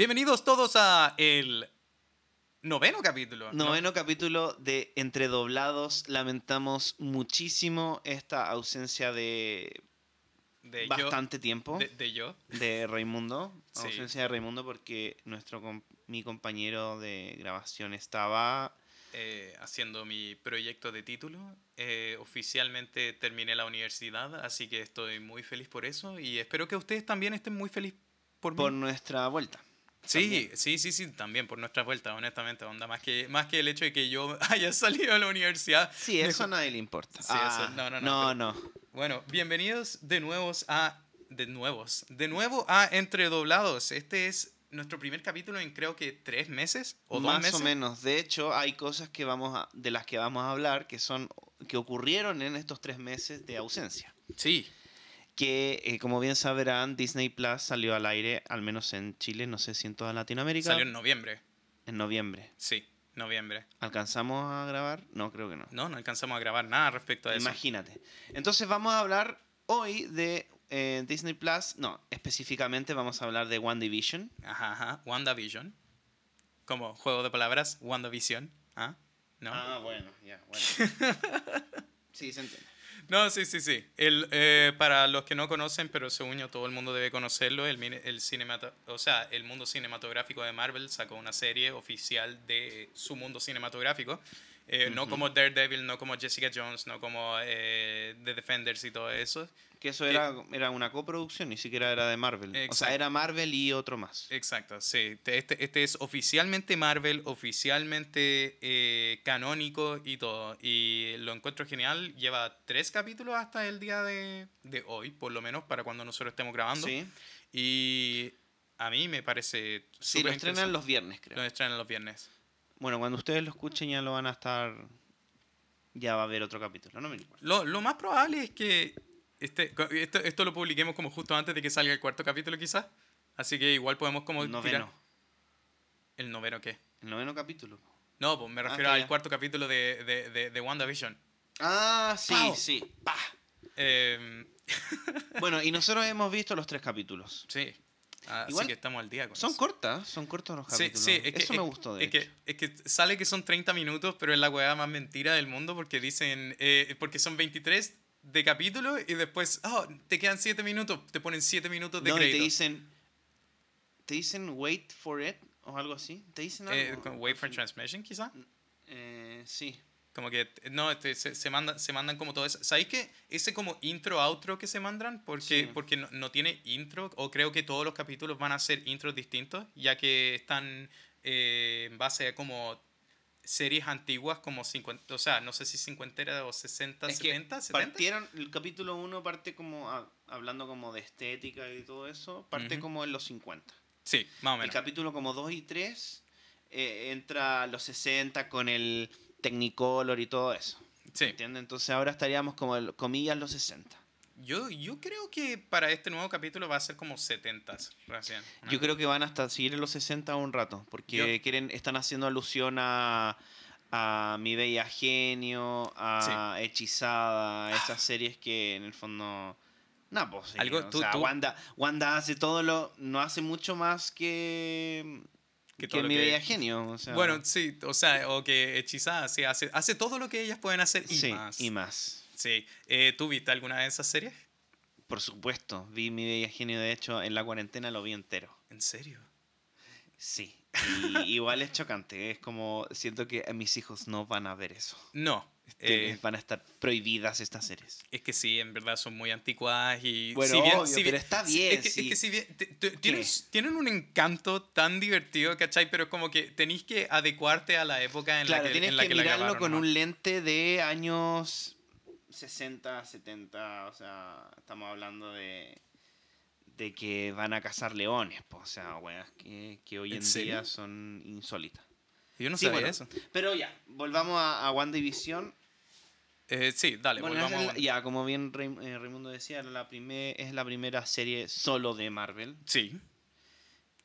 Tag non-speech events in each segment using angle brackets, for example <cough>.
Bienvenidos todos a el noveno capítulo. ¿no? Noveno capítulo de Entre Doblados. Lamentamos muchísimo esta ausencia de de bastante yo, tiempo De, de yo. de Raimundo. <laughs> Sí. Ausencia de Raimundo porque nuestro mi compañero de grabación estaba... eh, haciendo mi proyecto de título. Eh, oficialmente terminé la universidad, así que estoy muy feliz por eso y espero que ustedes también estén muy felices por, por mí. nuestra vuelta. Sí, también. sí, sí, sí, también por nuestra vuelta, honestamente, onda, más que, más que el hecho de que yo <laughs> haya salido de la universidad. Sí, eso a nadie le importa. Sí, Ah, eso- no, no, no, no, no. Bueno, bienvenidos de nuevos a de nuevos, de nuevo a Entre Doblados. Este es nuestro primer capítulo en creo que tres meses o dos Más meses. o menos. De hecho, hay cosas que vamos a- de las que vamos a hablar que son que ocurrieron en estos tres meses de ausencia. Sí, Que, eh, como bien sabrán, Disney Plus salió al aire, al menos en Chile, no sé si en toda Latinoamérica, salió en noviembre. en noviembre. Sí, noviembre. ¿Alcanzamos a grabar? No, creo que no. No, no alcanzamos a grabar nada respecto a eso. Imagínate. Entonces vamos a hablar hoy de eh, Disney Plus. No, específicamente vamos a hablar de One Division. Ajá, ajá. WandaVision. Como juego de palabras, WandaVision. ¿Ah? ¿No? Ah, bueno, ya, bueno. <laughs> sí, se entiende. No, sí, sí, sí. El, eh, para los que no conocen, pero según yo todo el mundo debe conocerlo, el, el, o sea, el mundo cinematográfico de Marvel sacó una serie oficial de su mundo cinematográfico. Eh, No como Daredevil, no como Jessica Jones, no como eh, The Defenders y todo eso. Que eso era, era una coproducción, ni siquiera era de Marvel. O sea, Exacto. era Marvel y otro más. Exacto, sí. Te- Este, este es oficialmente Marvel, oficialmente eh, canónico y todo. Y lo encuentro genial. Lleva tres capítulos hasta el día de, de hoy, por lo menos, para cuando nosotros estemos grabando. Sí, Y a mí me parece sí lo estrenan los viernes, creo. Lo estrenan los viernes. Bueno, cuando ustedes lo escuchen ya lo van a estar... Ya va a haber otro capítulo, no me. Lo, lo más probable es que este, esto, esto lo publiquemos como justo antes de que salga el cuarto capítulo, quizás. Así que igual podemos como tirar- Noveno. ¿El noveno qué? El noveno capítulo. No, pues me Ah, refiero al ya. cuarto capítulo de, de, de, de WandaVision. Ah, sí, ¡Pau! sí. Em, <laughs> Bueno, y nosotros hemos visto los tres capítulos. sí. Así Igual que estamos al día con Son eso. cortas, son cortos los Sí, capítulos. sí, es que, Eso me es- gustó, de es hecho. que, es que sale que son 30 minutos, pero es la weá más mentira del mundo porque dicen, eh, porque son 23 de capítulo y después, oh, te quedan 7 minutos, te ponen 7 minutos de no, y crédito. te dicen... Te dicen wait for it o algo así. ¿Te dicen Eh, algo? con Wait for Así. Transmission, quizá. Eh, sí. Como que, no, este, se, se, manda, se mandan como todo eso. ¿Sabéis que ese como intro, outro que se mandan? Porque, Sí. porque no, no tiene intro, o creo que todos los capítulos van a ser intros distintos, ya que están eh, en base a como series antiguas como 50, o sea, no sé si 50 o 60, Es que 70, 70. partieron, el capítulo 1 parte como a- hablando como de estética y todo eso, parte Ujú. como en los 50. Sí, más o El menos. capítulo como 2 y 3 eh, entra a los 60 con el Technicolor y todo eso. Sí. ¿Entiendes? Entonces ahora estaríamos como, el- comillas, los 60. Yo, yo creo que para este nuevo capítulo va a ser como 70 recién. Yo creo que van hasta seguir en los 60 un rato, porque Yo- quieren, están haciendo alusión a, a Mi Bella Genio, a Hechizada, a esas series que en el fondo... No, pues sí, Algo- o tú- sea, tú- Wanda, Wanda hace todo lo... No hace mucho más que... Que Que, todo lo Mi que- Bella Genio, o sea... Bueno, sí, o sea, o que hechizada, sí, hace, hace todo lo que ellas pueden hacer y sí, más. y más. Sí. Eh, ¿Tú viste alguna de esas series? Por supuesto, vi Mi Bella Genio, de hecho, en la cuarentena lo vi entero. ¿En serio? Sí. Y <laughs> igual es chocante, es como... Siento que mis hijos no van a ver eso. No. Que eh, van a estar prohibidas estas series. es que sí, en verdad son muy anticuadas y... Bueno, si bien, obvio, si pero está bien, Es que, es sí. que si bien... te- te- tienen, tienen un encanto tan divertido, ¿cachai? Pero como que tenéis que adecuarte a la época en claro, la que, tienes en la que, que mirarlo con ¿no? un lente de años 60, 70, o sea, estamos hablando de de que van a cazar leones, po, o sea, weas que, que hoy ¿En en, día son insólitas. Yo no Sí, sabía bueno, eso. Pero ya, volvamos a, a WandaVision. Eh, sí, dale, Bueno, volvamos el- ya, como bien eh, Raimundo decía, la primer, es la primera serie solo de Marvel. Sí.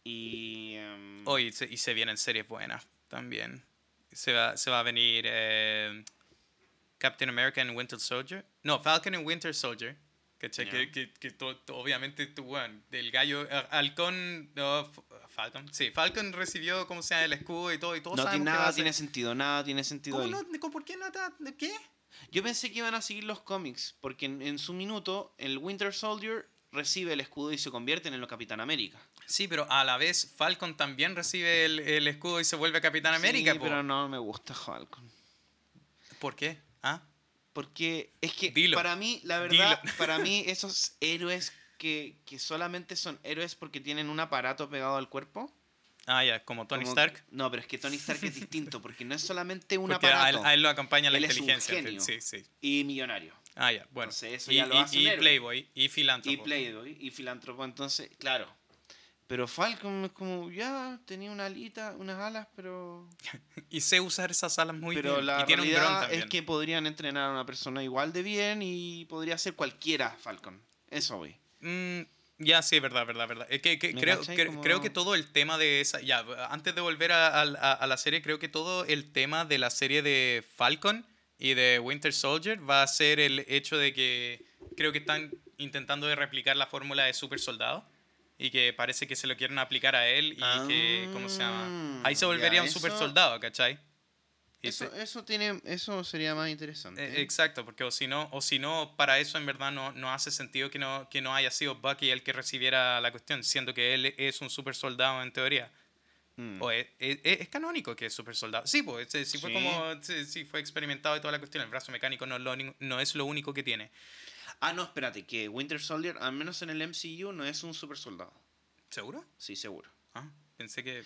Y... em, Oh, y se, vienen series buenas también. Se va, se va a venir eh, Captain America and Winter Soldier. No, Falcon and Winter Soldier. ¿Cachai? Ya. Que, que, que to- to- obviamente tú, bueno, del gallo. a- Halcón. no, Falcon. Sí, Falcon recibió, como sea, el escudo y todo, y todo No tiene nada tiene sentido, nada tiene sentido ¿Cómo ahí. no? ¿Cómo- ¿Por qué nada? ¿De qué? Yo pensé que iban a seguir los cómics, porque en, en su minuto el Winter Soldier recibe el escudo y se convierte en el Capitán América. Sí, pero a la vez Falcon también recibe el, el escudo y se vuelve Capitán América. Sí, pero no me gusta Falcon. ¿Por qué? ¿Ah? Porque es que Dilo. para mí, la verdad, <laughs> para mí esos héroes que, que solamente son héroes porque tienen un aparato pegado al cuerpo. Ah, ya, como Tony como- Stark. No, pero es que Tony Stark es distinto, porque no es solamente un Porque a él, aparato a él lo acompaña la Él es un inteligencia. genio. Sí, sí. y millonario. Ah, ya, bueno. Entonces, eso y ya lo y- hace y. Playboy, y filántropo. Y Playboy y filántropo, entonces, claro. Pero Falcon es como, ya, tenía una alita, unas alas, pero... <laughs> Y sé usar esas alas muy pero bien. la y tiene un dron también. es que podrían entrenar a una persona igual de bien y podría ser cualquiera Falcon. Eso, voy. Mm, ya, sí, verdad, verdad, verdad. Es que, que ¿Me creo, cachai? cre- Como- creo que todo el tema de esa. Ya, antes de volver a, a- la serie, creo que todo el tema de la serie de Falcon y de Winter Soldier va a ser el hecho de que creo que están intentando de replicar la fórmula de super soldado y que parece que se lo quieren aplicar a él y que, ¿cómo se llama? Ahí se Ah, volvería un super soldado, ¿cachai? Eso, eso, tiene, eso sería más interesante. eh, Exacto, porque o si no, o si no, para eso en verdad no, no hace sentido que no, que no haya sido Bucky el que recibiera la cuestión, siendo que él es un super soldado en teoría. Mm. O es, es- es canónico que es super soldado. Sí, pues sí, sí fue como sí, sí, fue experimentado y toda la cuestión. El brazo mecánico no, lo no es lo único que tiene. Ah, no, espérate, que Winter Soldier, al menos en el MCU, no es un super soldado. ¿Seguro? Sí, seguro. Ah, pensé que.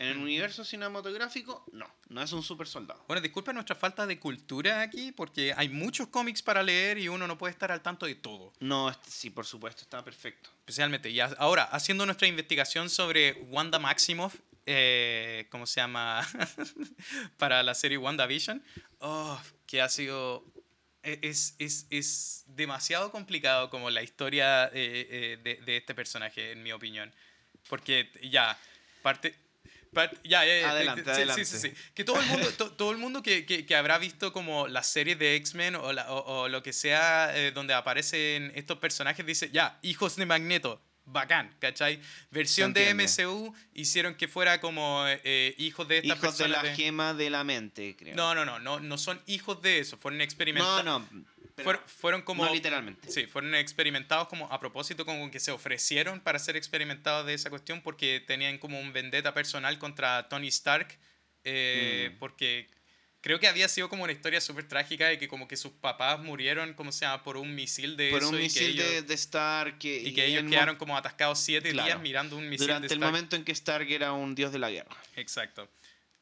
En el universo cinematográfico, no, no es un super soldado. Bueno, disculpa nuestra falta de cultura aquí, porque hay muchos cómics para leer y uno no puede estar al tanto de todo. No, este- sí, por supuesto, está perfecto. especialmente. Y ahora, haciendo nuestra investigación sobre Wanda Maximoff, eh, ¿cómo se llama? <laughs> Para la serie WandaVision, oh, que ha sido... e- Es, es, es demasiado complicado como la historia eh, eh, de, de este personaje, en mi opinión. Porque ya, parte... parte- ya, ya, ya, Adelante, sí, adelante. Sí, sí, sí. Que todo el mundo, to- todo el mundo que, que, que habrá visto como la serie de X-Men o, o- o lo que sea eh, donde aparecen estos personajes dice, ya, hijos de Magneto, bacán, ¿cachai? Versión de. MCU hicieron que fuera como eh, hijos de estas Hijos de personas. la de- gema de la mente, creo. No, no, no, no, no son hijos de eso, fueron no, experimentados. no, pero fueron, fueron como... no literalmente. Sí, fueron experimentados como a propósito, como que se ofrecieron para ser experimentados de esa cuestión porque tenían como un vendetta personal contra Tony Stark, eh, Mm. porque creo que había sido como una historia súper trágica de que como que sus papás murieron, como se llama, por un misil de Por eso un y que misil de, ellos, de Stark que, y que ellos en mo- quedaron como atascados siete Claro. días mirando un misil durante de el Stark. momento en que Stark era un dios de la guerra. Exacto.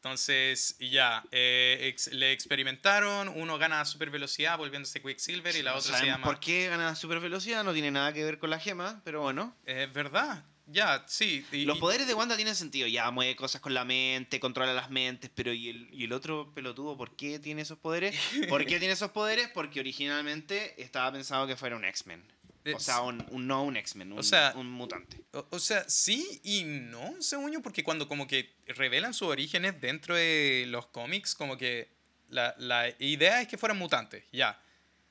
Entonces, ya, eh, ex- le experimentaron, uno gana super velocidad volviéndose Quicksilver y la No otra se llama... ¿Por qué gana super velocidad? No tiene nada que ver con la gema, pero bueno. Es verdad, ya, sí. y- Los poderes de Wanda tienen sentido. Ya mueve cosas con la mente, controla las mentes, pero ¿y el, y el otro pelotudo por qué tiene esos poderes? ¿Por qué tiene esos poderes? Porque originalmente estaba pensado que fuera un X-Men. O Es- sea, un, un- no un X-Men, un, O sea- un mutante. O, o sea, sí y no, según yo, porque cuando como que revelan sus orígenes dentro de los cómics, como que la, la idea es que fueran mutantes, ya.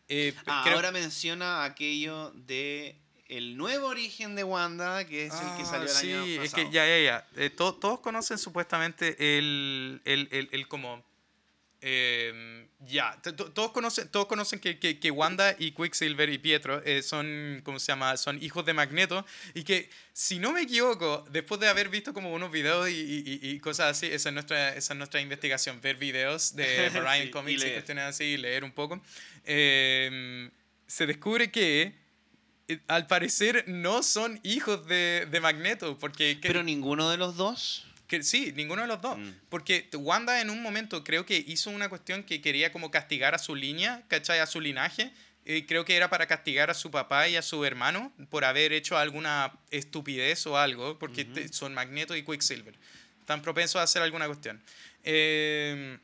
Eh, Ah, creo- ahora menciona aquello de el nuevo origen de Wanda, que es el que Ah, salió el sí, año es pasado. que ya, ya, ya. Eh, to- todos conocen supuestamente el, el, el, el como... eh, ya, to- todos conocen, todos conocen que, que, que Wanda y Quicksilver y Pietro eh, son, ¿cómo se llama? Son hijos de Magneto y que, si no me equivoco, después de haber visto como unos videos y, y- y- cosas así, esa es, nuestra, esa es nuestra investigación, ver videos de <laughs> Variant Sí, Comics y, cuestiones así y leer un poco, eh, se descubre que eh, al parecer no son hijos de, de Magneto, porque... que- Pero ninguno de los dos. Que sí, ninguno de los dos. Mm. Porque Wanda en un momento creo que hizo una cuestión que quería como castigar a su línea, ¿cachai? A su linaje. Y creo que era para castigar a su papá y a su hermano por haber hecho alguna estupidez o algo, porque son Magneto y Quicksilver. Están propensos a hacer alguna cuestión. Eh,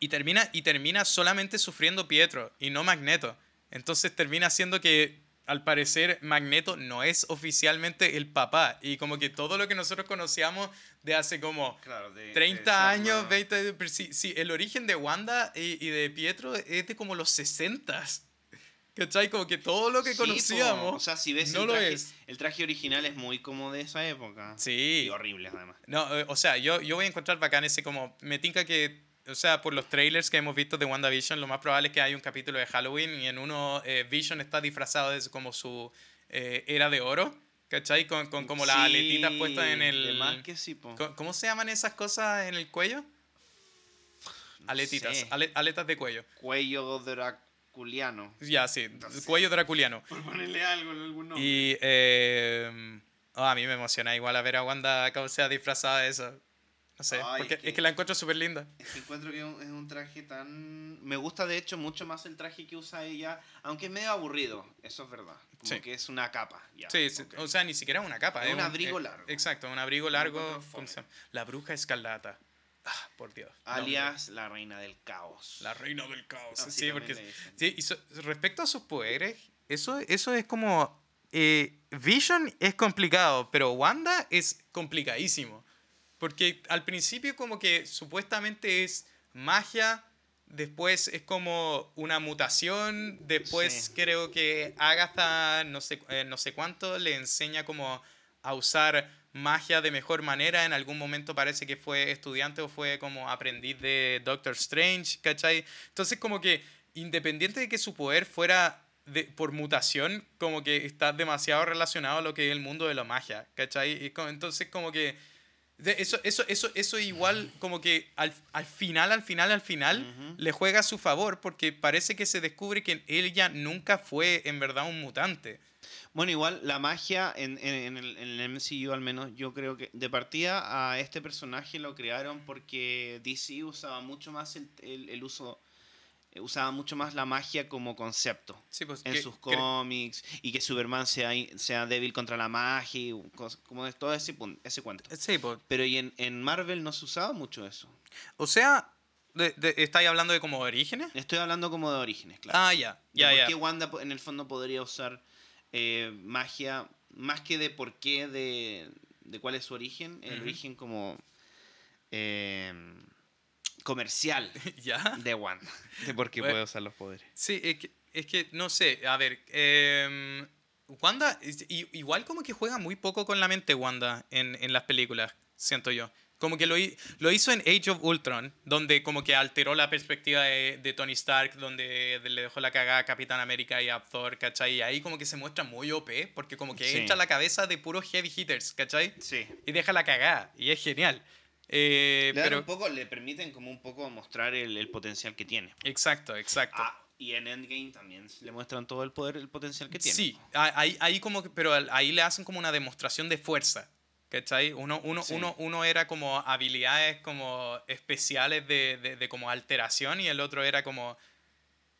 y, termina, y termina solamente sufriendo Pietro y no Magneto. Entonces termina siendo que al parecer Magneto no es oficialmente el papá. Y como que todo lo que nosotros conocíamos de hace como Claro, de, 30 años, 20... pero sí, sí, el origen de Wanda y, y de Pietro es de como los 60. ¿Cachai? Como que todo lo que Sí, po. conocíamos. O sea, si ves no el, lo traje, es. el traje original es muy como de esa época. Sí. Y horrible, además. No, eh, o sea, yo, yo voy a encontrar bacán ese como... Me tinca que, o sea, por los trailers que hemos visto de WandaVision, lo más probable es que hay un capítulo de Halloween y en uno eh, Vision está disfrazado de como su eh, era de oro, ¿cachai? Con, con como las Sí, aletitas puestas en el... de más que sí, ¿Cómo se llaman esas cosas en el cuello? No Aletitas, sé. ale- aletas de cuello. Cuello draculiano. Ya, sí, cuello draculiano. Por ponerle algo en algún nombre. Y eh, oh, a mí me emociona igual a ver a Wanda como sea disfrazada de eso. No sé, Ay, porque es que- es que la encuentro súper linda. Es que encuentro que es un, es traje tan... Me gusta de hecho mucho más el traje que usa ella, aunque es medio aburrido, eso es verdad. Como Sí. que es una capa. Ya, Sí, sí, ok. o sea, ni siquiera una capa. Es un un- abrigo eh, largo. Exacto, un abrigo largo. La bruja escarlata. Ah, por Dios. no, Alias la reina del caos. La reina del caos. Sí, porque. Sí, y so- respecto a sus poderes, eso, eso es como. eh, Vision es complicado, pero Wanda es complicadísimo. Porque al principio, como que supuestamente es magia, después es como una mutación, después Sí. creo que Agatha, no sé, eh, no sé cuánto, le enseña como a usar magia de mejor manera. En algún momento parece que fue estudiante o fue como aprendiz de Doctor Strange, ¿cachai? Entonces como que independiente de que su poder fuera de, por mutación, como que está demasiado relacionado a lo que es el mundo de la magia, ¿cachai? Y entonces como que... de- eso, eso, eso, eso igual como que al, al final, al final, al final le juega a su favor porque parece que se descubre que ella nunca fue en verdad un mutante. Bueno, igual la magia en, en- en el, en el MCU al menos, yo creo que de partida a este personaje lo crearon porque DC usaba mucho más el, el- el uso, usaba mucho más la magia como concepto Sí, pues, en que- sus que- cómics y que Superman sea, sea débil contra la magia y cos- como de todo ese, ese cuento. Sí, pues, Pero y en, en Marvel no se usaba mucho eso. o sea, de, de- ¿estáis hablando de como orígenes? Estoy hablando como de orígenes, claro. Ah, ya, De ya, por qué Wanda en el fondo podría usar eh, magia, más que de por qué, de, de cuál es su origen, el origen como eh, comercial <laughs> ¿Ya? de Wanda, de por qué Bueno. puede usar los poderes. Sí, es que, es que no sé, a ver, em, Wanda, igual como que juega muy poco con la mente Wanda en, en las películas, siento yo. Como que lo, lo hizo en Age of Ultron, donde como que alteró la perspectiva de, de Tony Stark, donde le dejó la cagada a Capitán América y a Thor, ¿cachai? Y ahí como que se muestra muy OP, porque como que Sí. entra la cabeza de puros heavy hitters, ¿cachai? Sí. Y deja la cagada, y es genial. Eh, Le, pero, un poco, le permiten como un poco mostrar el, el potencial que tiene. exacto, exacto. Ah, y en Endgame también le muestran todo el poder, el potencial que tiene. Sí, ahí, ahí como que, pero ahí le hacen como una demostración de fuerza. ¿Cachai? Uno, uno, Sí. uno, uno era como habilidades como especiales de, de, de como alteración y el otro era como,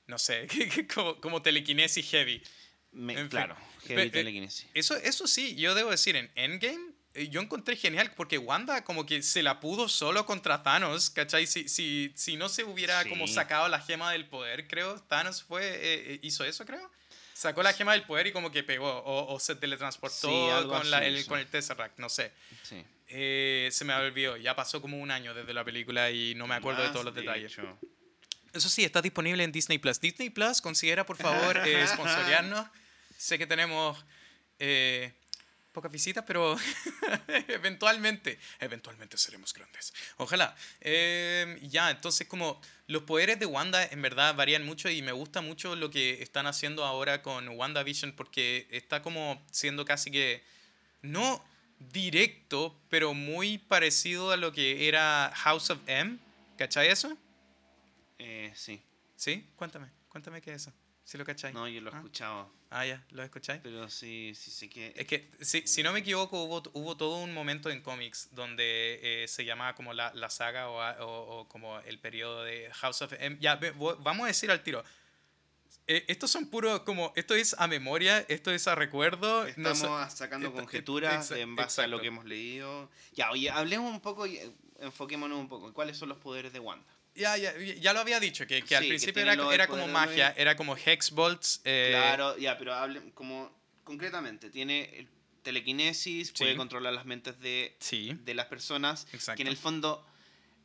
no sé, <laughs> como, como telequinesis heavy. Me- claro, heavy eh, telequinesis. Eso, eso sí, yo debo decir, en Endgame yo encontré genial porque Wanda como que se la pudo solo contra Thanos, ¿cachai? Si, si, si no se hubiera como sacado la gema del poder, creo, Thanos fue, eh, eh, hizo eso, creo. Sacó la gema del poder y como que pegó, o, o se teletransportó Sí, con, la- el, con el Tesseract, no sé. Sí. Eh, se me olvidó, ya pasó como un año desde la película y no me acuerdo de todos los detalles. hecho. Eso sí, está disponible en Disney Plus. Disney Plus, considera por favor eh, <laughs> sponsorearnos. Sé que tenemos eh, pocas visitas, pero <laughs> eventualmente, eventualmente seremos grandes. Ojalá. Eh, ya, entonces como los poderes de Wanda en verdad varían mucho y me gusta mucho lo que están haciendo ahora con WandaVision porque está como siendo casi que no directo, pero muy parecido a lo que era House of M. ¿Cachai eso? Eh, sí. ¿Sí? Cuéntame, cuéntame qué es eso. Si lo cachai. No, yo lo he Ah. escuchado. Ah, ya, ¿lo escucháis? Pero sí, sí sé que. Es que, si, si no me equivoco, hubo, hubo todo un momento en cómics donde eh, se llamaba como la, la saga o, o- o como el periodo de House of M. Ya, vamos a decir al tiro. Eh, estos son puros, como, esto es a memoria, esto es a recuerdo. no Estamos sé- sacando conjeturas en base a lo exacto. que hemos leído. Ya, oye, hablemos un poco y eh, enfoquémonos un poco. ¿Cuáles son los poderes de Wanda? Ya, ya, ya lo había dicho, que, que al Sí, que principio tiene era, era como de magia, era como Hexbolts. eh, Claro, ya, pero hablen como concretamente. Tiene el- telequinesis, puede controlar las mentes de, Sí, de las personas. exacto. Que en el fondo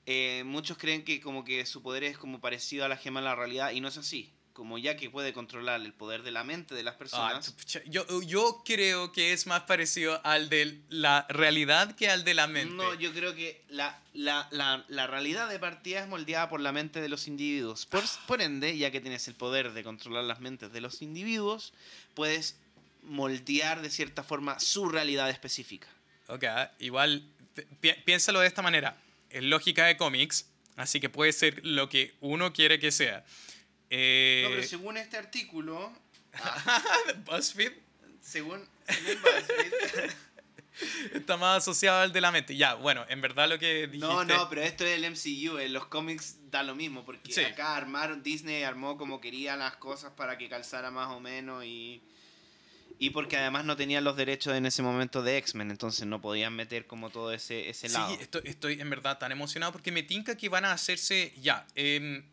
eh, muchos creen que como que su poder es como parecido a la gema de la realidad y no es así. Como ya que puede controlar el poder de la mente de las Ah, personas. pucha, yo, yo creo que es más parecido al de la realidad que al de la mente. No, yo creo que la, la, la, la realidad de partida es moldeada por la mente de los individuos. Por, por ende, ya que tienes el poder de controlar las mentes de los individuos, puedes moldear de cierta forma su realidad específica. Ok, igual pi- piénsalo de esta manera. Es lógica de cómics, así que puede ser lo que uno quiere que sea. Eh, No, pero según este artículo, <laughs> BuzzFeed según según BuzzFeed- <laughs> está más asociado al de la mente. Ya, bueno, en verdad lo que dijiste... No, no, pero esto es el MCU, en los cómics da lo mismo, porque Sí. acá armaron, Disney armó como quería las cosas para que calzara más o menos y... Y porque además no tenían los derechos en ese momento de X-Men, entonces no podían meter como todo ese, ese Sí, lado. estoy, estoy en verdad tan emocionado porque me tinca que van a hacerse ya. em,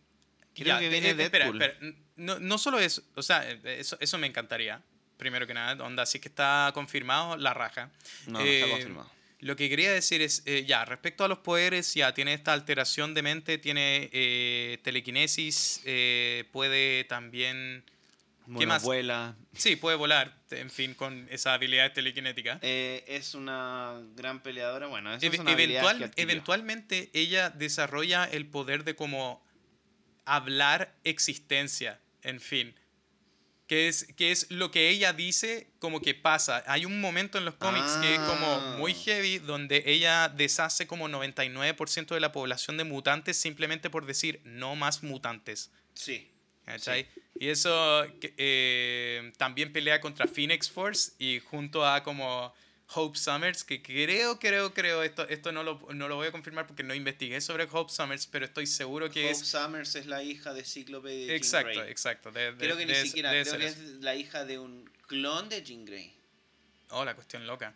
Creo ya, que eh, viene eh, espera, Deadpool. espera, No, no solo eso, o sea, eh, eso, eso me encantaría. Primero que nada, onda, es que está confirmado, la raja. No, no está confirmado. Lo que quería decir es, eh, ya, respecto a los poderes, ya tiene esta alteración de mente, tiene eh, telequinesis, eh, puede también... Bueno, más? vuela. Sí, puede volar, en fin, con esa habilidad telequinética. Eh, es una gran peleadora. Bueno, eso es una habilidad eventual- que adquirió. eventualmente ella desarrolla el poder de como hablar existencia, en fin. Que es, que es lo que ella dice como que pasa. Hay un momento en los cómics que es como Ah. muy heavy donde ella deshace como 99% de la población de mutantes simplemente por decir no más mutantes. Sí. ¿cachai? Y eso eh, también pelea contra Phoenix Force y junto a como Hope Summers, que creo, creo, creo, esto, esto no, lo, no lo voy a confirmar porque no investigué sobre Hope Summers, pero estoy seguro que Hope es... Summers es la hija de Cíclope de Jean Exacto, Grey. exacto. de- de- Creo que ni debe- siquiera, creo que es la hija de un clon de Jean Grey. Oh, la cuestión loca.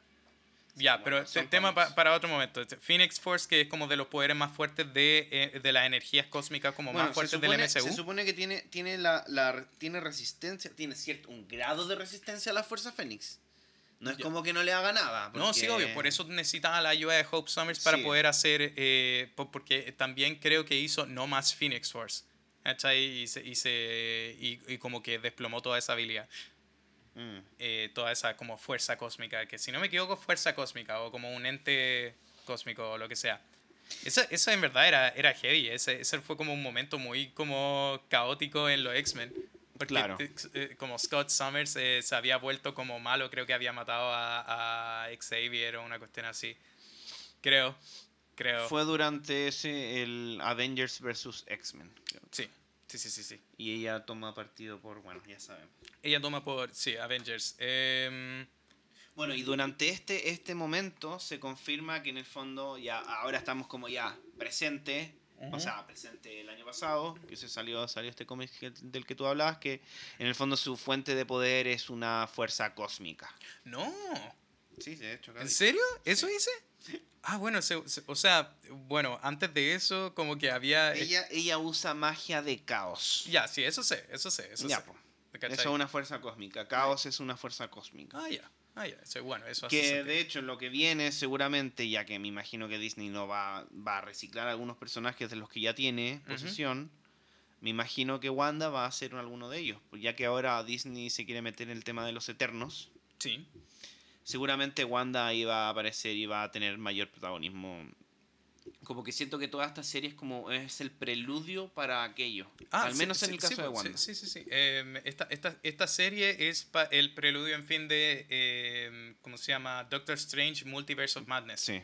Ya, bueno, pero te- tema pa- para otro momento. Este, Phoenix Force, que es como de los poderes más fuertes de, eh, de las energías cósmicas, como Bueno, más fuertes supone, del MCU. Se supone que tiene, tiene, la, la- tiene resistencia, tiene cierto, un grado de resistencia a la Fuerza Fénix. No es Ya. como que no le haga nada. No, sí, porque- obvio. Por eso necesitaba la ayuda de Hope Summers para Sí. poder hacer. eh, po- porque también creo que hizo no más Phoenix Force. ¿Cachai? Y, se, y, se- y, y como que desplomó toda esa habilidad. Mm. eh, toda esa como fuerza cósmica. Que si no me equivoco, fuerza cósmica o como un ente cósmico o lo que sea. Eso, eso en verdad era, era heavy. Ese, ese fue como un momento muy como caótico en los X-Men. Porque Claro. eh, como Scott Summers eh, se había vuelto como malo, creo que había matado a, a Xavier o una cuestión así. Creo, creo. Fue durante ese, el Avengers vs. X-Men. Sí, sí, sí, sí, sí. Y ella toma partido por, bueno, ya saben. Ella toma por, sí, Avengers. Em, Bueno, y durante este, este momento se confirma que en el fondo ya ahora estamos como ya presente, o sea, presente el año pasado, que se salió, salió este cómic del que tú hablabas, que en el fondo su fuente de poder es una fuerza cósmica. no. Sí, de hecho, ¿En serio? ¿Eso dice? Ah, bueno, se- se- o sea, bueno, antes de eso como que había... eh, Ella, ella usa magia de caos. Ya, sí, eso sé, eso sé, eso Ya, sé. po. Eso es una fuerza cósmica. Caos es una fuerza cósmica. Ah, ya, ah, ya, bueno, eso hace Que sentido. de hecho lo que viene seguramente, ya que me imagino que Disney no va, va a reciclar algunos personajes de los que ya tiene posesión, me imagino que Wanda va a ser alguno de ellos. Pues ya que ahora Disney se quiere meter en el tema de los eternos, Sí, seguramente Wanda iba a aparecer y va a tener mayor protagonismo. Como que siento que toda esta serie es como es el preludio para aquello. Ah, Al sí, menos sí, en el sí, caso de sí, Wanda. Sí, sí, sí. Em, esta, esta, esta serie es pa- el preludio, en fin, de, em, ¿cómo se llama? Doctor Strange Multiverse of Madness. Sí.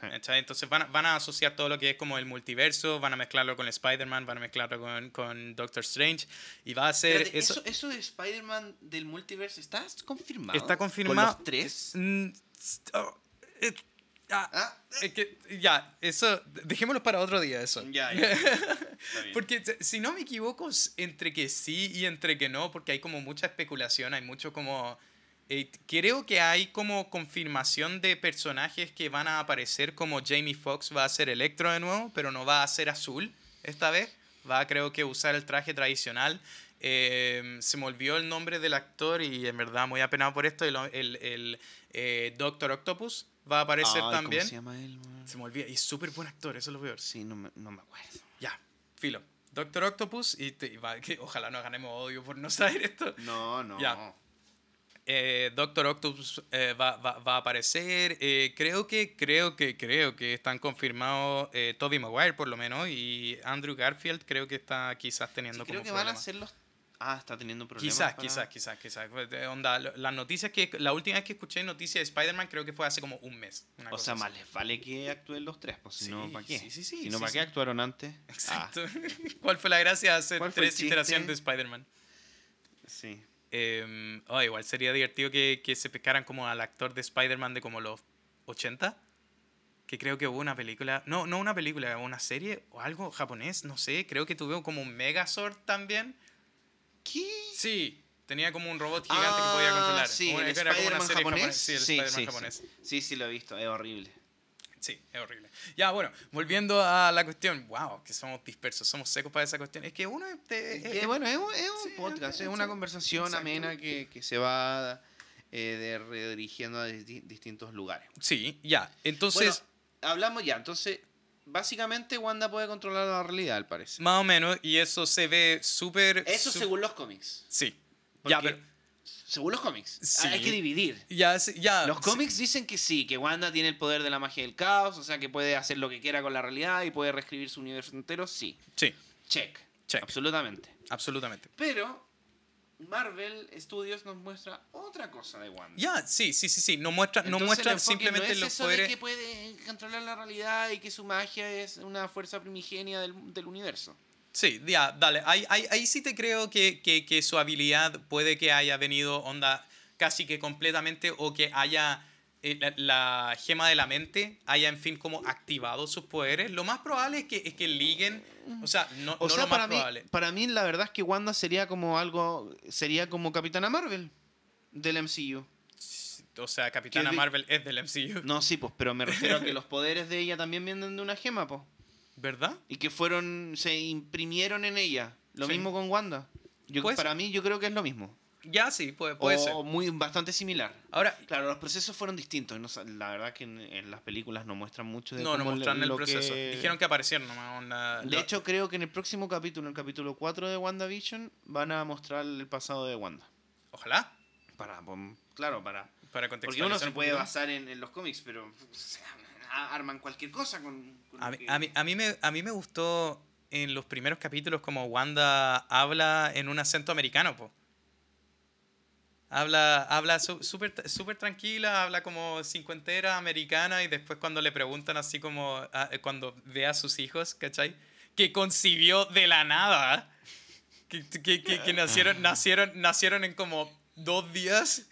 Entonces van a, van a asociar todo lo que es como el multiverso, van a mezclarlo con Spider-Man, van a mezclarlo con, con Doctor Strange y va a ser... Eso, eso, de Spider-Man del multiverso, ¿está confirmado? Está ¿Con confirmado. los tres? Mm, oh, eh, ah, Ah, es que, ya, eso, dejémoslo para otro día eso. ya, ya. <laughs> Porque si no me equivoco, entre que sí y entre que no, porque hay como mucha especulación, hay mucho como... eh, creo que hay como confirmación de personajes que van a aparecer como Jamie Foxx va a ser Electro de nuevo, pero no va a ser azul esta vez. Va creo que usar el traje tradicional. Eh, se me olvidó el nombre del actor y en verdad muy apenado por esto. El, el, el, eh, Doctor Octopus va a aparecer Ay, también. ¿Cómo se llama él? man? Se me olvida. Y es súper buen actor, eso es lo peor. Sí, no me, no me acuerdo. Ya, filo. Doctor Octopus, y, te- y va- que ojalá no ganemos odio por no <laughs> saber esto. No, no. Ya. Eh, Doctor Octopus eh, va, va- va a aparecer. eh, creo que, creo que, creo que están confirmados eh, Tobey Maguire por lo menos y Andrew Garfield creo que está quizás teniendo Sí, creo como que van a ser los. Ah, está teniendo problemas. Quizás, para- quizás, quizás, quizás. Onda, las noticias que la última vez que escuché noticias de Spider-Man creo que fue hace como un mes. una O cosa sea, así. más les vale que actúen los tres, pues si no, Sí, ¿para qué? sí, sí, sí, si no, sí, ¿para sí. qué actuaron antes? Exacto. <laughs> ¿Cuál fue la gracia de hacer ¿Cuál fue el tres iteraciones de? Spider-Man? Ah, sí. Eh, oh, igual sería divertido que, que se pescaran como al actor de Spider-Man de como los 80. Que creo que hubo una película. No, no una película, una serie o algo japonés, no sé. Creo que tuvo como un Megazord también. ¿Qué? Sí, tenía como un robot gigante que podía Ah, controlar. Sí, el era como una serie japonés. Sí, el sí, Spider-Man sí, japonés. sí. Sí, sí, lo he visto, es horrible. Sí, es horrible. Ya, bueno, volviendo a la cuestión. Wow, que somos dispersos, somos secos para esa cuestión. Es que uno. es Es es- bueno, es un, es un sí, podcast, es- una sí, conversación exacto. amena que, que se va eh, de- redirigiendo a disti- distintos lugares. sí, ya. Entonces. Bueno, hablamos ya, entonces, básicamente Wanda puede controlar la realidad, al parecer. Más o menos, y eso se ve súper... Eso su- según los cómics. Sí. Porque- Ya, pero... Según los cómics. Sí. Hay que dividir. Ya, sí, ya. Los sí. cómics dicen que sí, que Wanda tiene el poder de la magia del caos, o sea que puede hacer lo que quiera con la realidad y puede reescribir su universo entero, sí. Sí, Check. Check. Absolutamente. absolutamente. Pero Marvel Studios nos muestra otra cosa de Wanda. Ya, sí, sí, sí, sí. No muestra, no Entonces, muestra el enfoque simplemente no es los eso poderes... de que puede controlar la realidad y que su magia es una fuerza primigenia del, del universo. Sí, ya, dale. Ahí, ahí, ahí sí te creo que, que, que su habilidad puede que haya venido onda casi que completamente o que haya la, la gema de la mente haya en fin como activado sus poderes. Lo más probable es que, es que liguen, o sea, no, O no sea, lo más mí, probable. para mí la verdad es que Wanda sería como algo, sería como Capitana Marvel del MCU. O sea, Capitana Marvel es del MCU. No, sí, pues, pero me refiero a que <laughs> los poderes de ella también vienen de una gema, pues. ¿Verdad? Y que fueron, se imprimieron en ella. Lo Sí. mismo con Wanda. Yo, Puede para mí yo creo que es lo mismo. Ya sí, puede, puede o ser. muy bastante similar. Ahora, Claro, los procesos fueron distintos. no la verdad que en, en las películas no muestran mucho de no, no mostraron el proceso. que- Dijeron que aparecieron nomás. onda- De hecho, creo que en el próximo capítulo, en el capítulo 4 de WandaVision, van a mostrar el pasado de Wanda. Ojalá, Para, claro, para... para Porque contextualizar. uno se puede basar en, en los cómics, pero o sea, a- arman cualquier cosa con... con A mí, que- a, mí, a, mí me, a mí me gustó en los primeros capítulos como Wanda habla en un acento americano, po. Habla, habla su- súper súper tranquila, habla como cincuentera americana y después cuando le preguntan así como, ah, eh, cuando ve a sus hijos, ¿cachai? Que concibió de la nada, que, que, que, que nacieron, <laughs> nacieron, nacieron en como dos días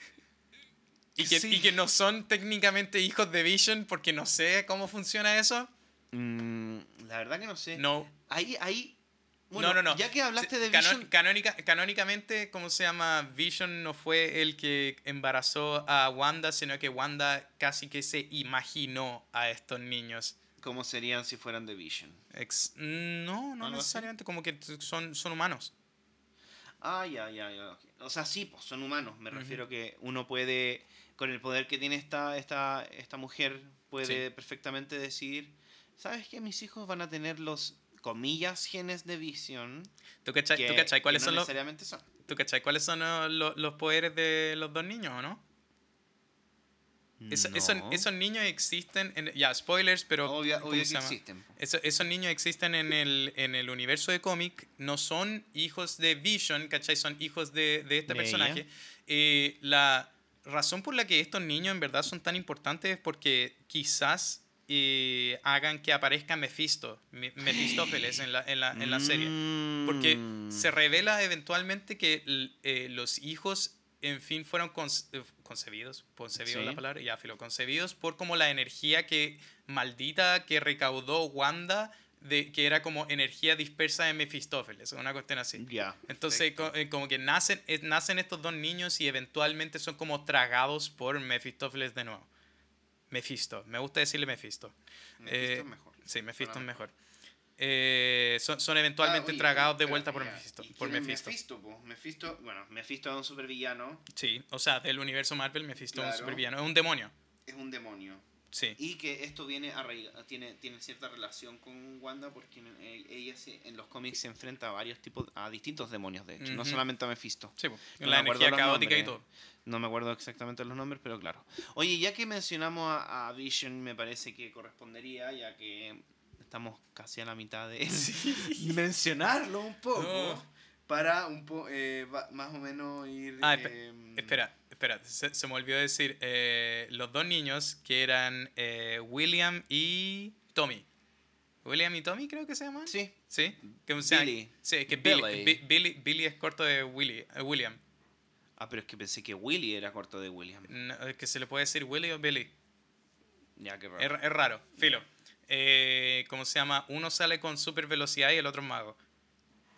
y que, Sí. y que no son técnicamente hijos de Vision porque no sé cómo funciona eso. Mm, la verdad que no sé. No, Ahí, ahí... Bueno, no, no, no. Ya que hablaste de Cano- Vision... canónica- canónicamente, ¿cómo se llama? Vision no fue el que embarazó a Wanda, sino que Wanda casi que se imaginó a estos niños. ¿Cómo serían si fueran de Vision? Ex- no, no necesariamente, como que son, son humanos. Ah, ya, ya, ya. O sea, sí, pues son humanos. Me Ujú. refiero que uno puede, con el poder que tiene esta, esta, esta mujer, puede Sí. perfectamente decidir, ¿sabes qué? Mis hijos van a tener los, comillas, genes de visión. ¿Tú cachai, que, tú cachai que cuáles no son los, necesariamente son. tú cachai cuáles son los, los- poderes de los dos niños, o no? No. esos, esos niños existen, en- ya, spoilers, pero... Obvia- ¿cómo obvio se que existen. po. Eso- esos niños existen en el, en el universo de cómic, no son hijos de Vision, ¿cachai? Son hijos de, de este De personaje. Eh, la razón por la que estos niños en verdad son tan importantes es porque quizás eh, hagan que aparezca Mephisto, Me- Mephistófeles en la, en la, en la serie. Porque Mm. se revela eventualmente que eh, los hijos, en fin, fueron conce- eh, concebidos, concebido Sí. la palabra, ya, filo, concebidos por como la energía que maldita que recaudó Wanda, de, que era como energía dispersa de Mefistófeles, una cuestión así. Ya. Entonces, co- eh, como que nacen, eh, nacen estos dos niños y eventualmente son como tragados por Mefistófeles de nuevo. Mephisto, me gusta decirle Mephisto. Mephisto Eh, es mejor. Sí, Mephisto es mejor. Eh, son, son eventualmente Ah, oye, tragados de vuelta por ya. Mephisto. ¿Y Por Mephisto. Mephisto, po? Mephisto, bueno, Mephisto es un supervillano, Sí, o sea, del universo Marvel, Mephisto es un Claro. supervillano. Es un demonio. es un demonio. Sí. Y que esto viene arraiga- tiene, tiene cierta relación con Wanda porque en- eh, ella se- en los cómics se enfrenta a varios tipos, a distintos demonios, de hecho, no solamente a Mephisto. Sí, No la energía caótica y todo. No me acuerdo exactamente los nombres, pero claro. Oye, ya que mencionamos a, a Vision, me parece que correspondería, ya que estamos casi a la mitad de <laughs> <laughs> mencionarlo un poco. No. Para un po eh, más o menos ir. Ah, em, Espera, espera, se, se me olvidó decir, eh, los dos niños que eran eh, William y Tommy. William y Tommy creo que se llaman. Sí, ¿Sí? Que, o sea, Billy. Sí, que Billy. Billy. Bi- Billy, Billy es corto de Willy, eh, William. Ah, pero es que pensé que Willy era corto de William. No, es que se le puede decir Willy o Billy. Ya, qué raro. Es, es raro, filo. Eh, ¿Cómo se llama? Uno sale con super velocidad y el otro es mago.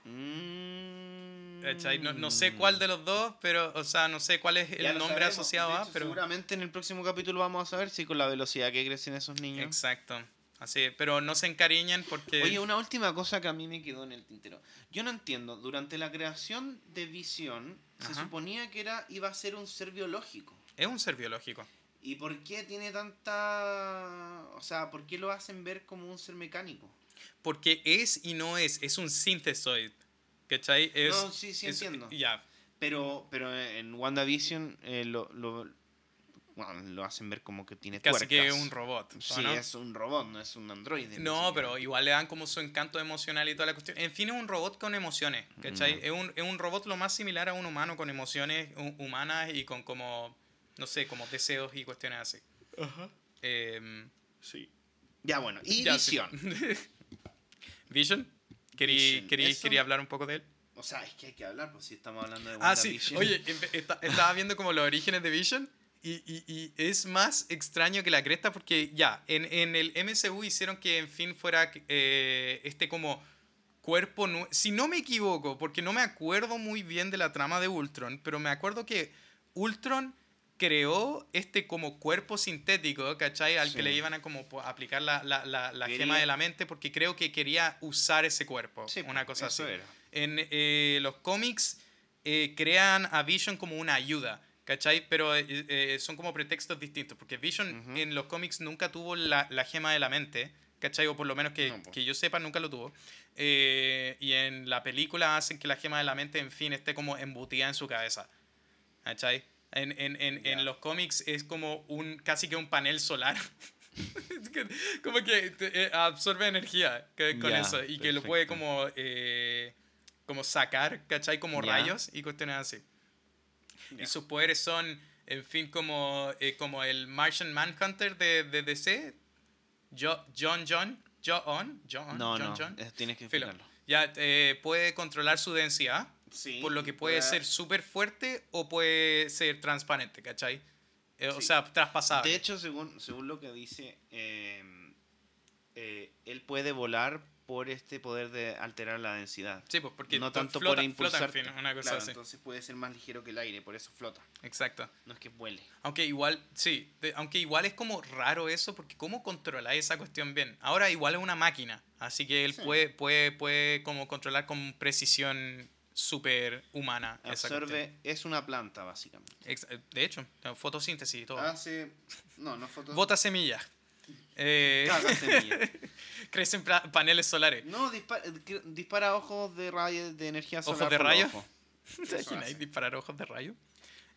Mm. ¿Cachai? No, no sé cuál de los dos, pero, o sea, no sé cuál es el nombre sabemos. asociado a, pero... Seguramente en el próximo capítulo vamos a saber si con la velocidad que crecen esos niños. Exacto. Así, pero no se encariñen porque... Oye, una última cosa que a mí me quedó en el tintero. Yo no entiendo, durante la creación de Visión, se suponía que era iba a ser un ser biológico. Es un ser biológico. ¿Y por qué tiene tanta... O sea, ¿por qué lo hacen ver como un ser mecánico? Porque es y no es, es un synthesoid. ¿Cachai? Es, No, sí, sí es- entiendo. Ya, Pero, pero en WandaVision eh, lo, lo, bueno, lo hacen ver como que tiene casi que es tuercas. un robot. ¿o Sí, no? es un robot, no es un androide. No, pero igual le dan como su encanto emocional y toda la cuestión. En fin, es un robot con emociones, ¿cachai? Mm. Es, un, es un robot lo más similar a un humano con emociones hu- humanas y con como, no sé, como deseos y cuestiones así. Em, Sí. Ya, bueno. Y ya, sí. Visión. <laughs> Vision, ¿querí, Vision, querí, quería hablar un poco de él? O sea, es que hay que hablar, pues si estamos hablando de Ah, sí. WandaVision. Oye, empe- esta- estaba viendo como los orígenes de Vision y, y- y es más extraño que la cresta porque ya, en, en el MCU hicieron que en fin fuera eh, este como cuerpo... Si no me equivoco, porque no me acuerdo muy bien de la trama de Ultron, pero me acuerdo que Ultron creó este como cuerpo sintético, ¿cachai? Al Sí. que le iban a como aplicar la, la, la, gema de la mente porque creo que quería usar ese cuerpo. Sí, una cosa eso así. era. En eh, los cómics eh, crean a Vision como una ayuda, ¿cachai? Pero eh, son como pretextos distintos, porque Vision en los cómics nunca tuvo la, la gema de la mente, ¿cachai? O por lo menos que, No, que yo sepa, nunca lo tuvo. Y en la película hacen que la gema de la mente, en fin, esté como embutida en su cabeza, ¿cachai? En, en, en, en Ya. los cómics es como un casi que un panel solar. <laughs> Como que te- eh, absorbe energía que- con Ya, eso y que lo puede perfecto. como eh, como sacar, ¿cachai? Como Ya. rayos y cuestiones así. Y sus poderes son, en fin, como, eh, como el Martian Manhunter de, de DC. Jo- John John. John. John. No, John, no, John. tienes que explicarlo. Ya eh, puede controlar su densidad, Sí, por lo que puede ser súper fuerte o puede ser transparente, ¿cachai? Eh, O Sí. sea, traspasable. De hecho, según, según lo que dice, eh, eh, él puede volar por este poder de alterar la densidad. sí, pues porque no to- tanto flota, por impulsar. en fin, una cosa claro, así. entonces puede ser más ligero que el aire, por eso flota. Exacto. No es que vuele. Aunque igual, sí, de- aunque igual es como raro eso, porque ¿cómo controlar esa cuestión bien? Ahora igual es una máquina, así que él Sí. puede, puede, puede como controlar con precisión súper humana. Absorbe, es una planta, básicamente. De hecho, fotosíntesis y todo. Hace. No, no fotos. Bota semillas. Eh, Caga semilla. <laughs> crecen paneles solares. No, dispara, dispara ojos de rayo de energía ¿Ojos solar. de ojos. <laughs> ¿Te Eso imagináis hace. disparar ojos de rayo?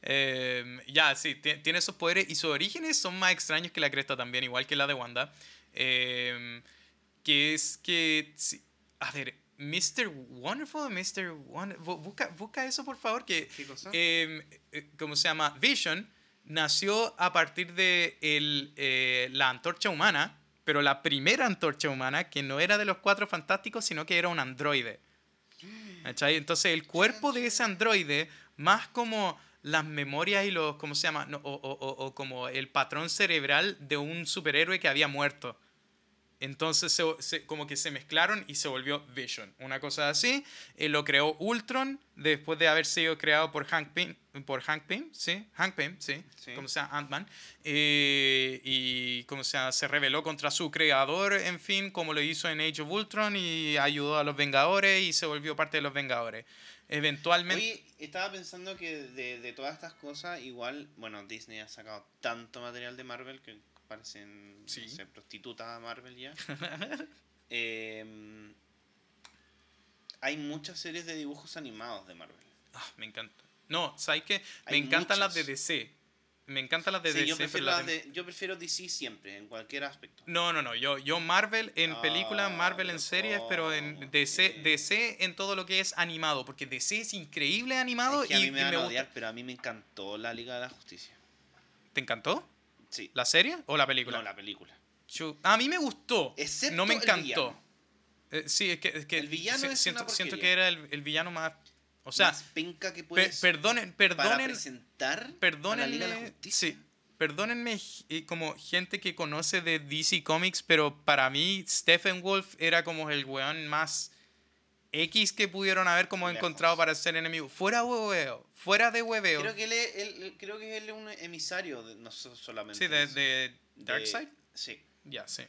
Eh, ya, sí, ti- tiene esos poderes y sus orígenes son más extraños que la cresta también, igual que la de Wanda. Eh, que es que. sí, a ver, Mr. Wonderful, Mr. Wonder, bu- busca, busca eso por favor, que. ¿Qué cosa? eh, eh, ¿Cómo se llama? Vision nació a partir de el, eh, la antorcha humana, pero la primera antorcha humana que no era de los cuatro fantásticos, sino que era un androide. ¿Cachai? Entonces el cuerpo de ese androide, más como las memorias y los, ¿cómo se llama? No, o, o- o- o como el patrón cerebral de un superhéroe que había muerto. Entonces se- se- como que se mezclaron y se volvió Vision. Una cosa así. Eh, lo creó Ultron después de haber sido creado por Hank Pym. Por Hank Pym, sí. Hank Pym, sí. Sí. Como sea Ant-Man. Eh, y como sea, se rebeló contra su creador, en fin, como lo hizo en Age of Ultron y ayudó a los Vengadores y se volvió parte de los Vengadores. Eventualmente... Oye, estaba pensando que de, de todas estas cosas, igual, bueno, Disney ha sacado tanto material de Marvel que parecen no Sí. sé, prostitutas Marvel ya. <laughs> Em, hay muchas series de dibujos animados de Marvel. Ah, me encanta. No, ¿sabes qué? Me Hay encantan las de. DC. Me encantan las de Sí, DC, yo, prefiero las las de- de- yo prefiero DC siempre, en cualquier aspecto. No, no, no. Yo, yo Marvel en películas, Ah, Marvel en series, pero en. DC. DC en todo lo que es animado. Porque DC es increíble animado Es que a y, mí me y van a gusta- odiar, pero a mí me encantó la Liga de la Justicia. ¿Te encantó? Sí. ¿La serie o la película? No, la película. A mí me gustó. Excepto no me encantó. Eh, sí, es que, es que El villano si- es siento, una siento que era el, el villano más... O sea, Más penca que per- puedes perdonen, para perdonen, presentar a la Liga de la perdónenme, Justicia. sí, perdónenme eh, como gente que conoce de DC Comics, pero para mí Stephen Wolf era como el weón más X que pudieron haber como Lejos. encontrado para ser enemigo. Fuera hueveo, fuera de hueveo. Creo que él es, él- creo que él es un emisario, de, no so- solamente. sí, de, de Darkseid. Sí. Ya, sí.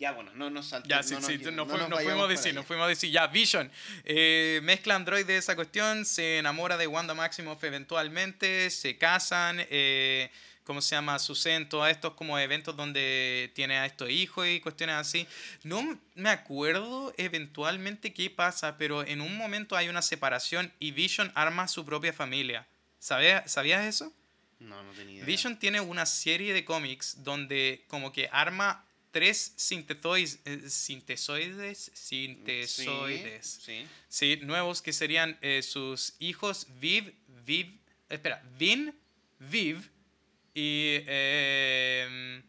Ya, bueno, no nos saltemos. Ya, sí, no, sí, nos- no fu- nos fuimos decir, nos fuimos a decir, ya, Vision, eh, mezcla Android de esa cuestión, se enamora de Wanda Maximoff eventualmente, se casan, eh, ¿cómo se llama? Suceden todos estos como eventos donde tiene a estos hijos y cuestiones así. No me acuerdo eventualmente qué pasa, pero en un momento hay una separación y Vision arma su propia familia. ¿Sabías, ¿Sabías eso? No, no tenía idea. Vision tiene una serie de cómics donde como que arma tres sintezoides, eh, sintesoides, sintesoides, Sí, sí. sí, nuevos que serían eh, sus hijos Viv, Viv, espera, Vin, Viv y eh,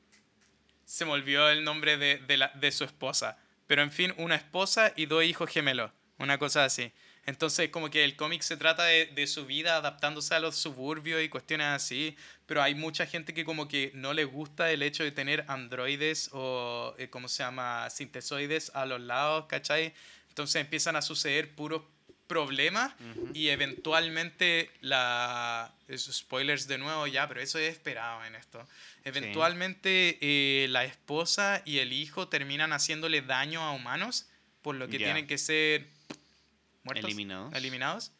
se me olvidó el nombre de, de, la- de su esposa, pero en fin, una esposa y dos hijos gemelos, una cosa así. Entonces, como que el cómic se trata de, de su vida adaptándose a los suburbios y cuestiones así, pero hay mucha gente que como que no le gusta el hecho de tener androides o, eh, ¿cómo se llama?, sintesoides a los lados, ¿cachai? Entonces empiezan a suceder puros problemas Ujú. y eventualmente la... spoilers de nuevo ya, pero eso es esperado en esto. Eventualmente eh, la esposa y el hijo terminan haciéndole daño a humanos, por lo que Ya. tienen que ser muertos, Eliminados. eliminados.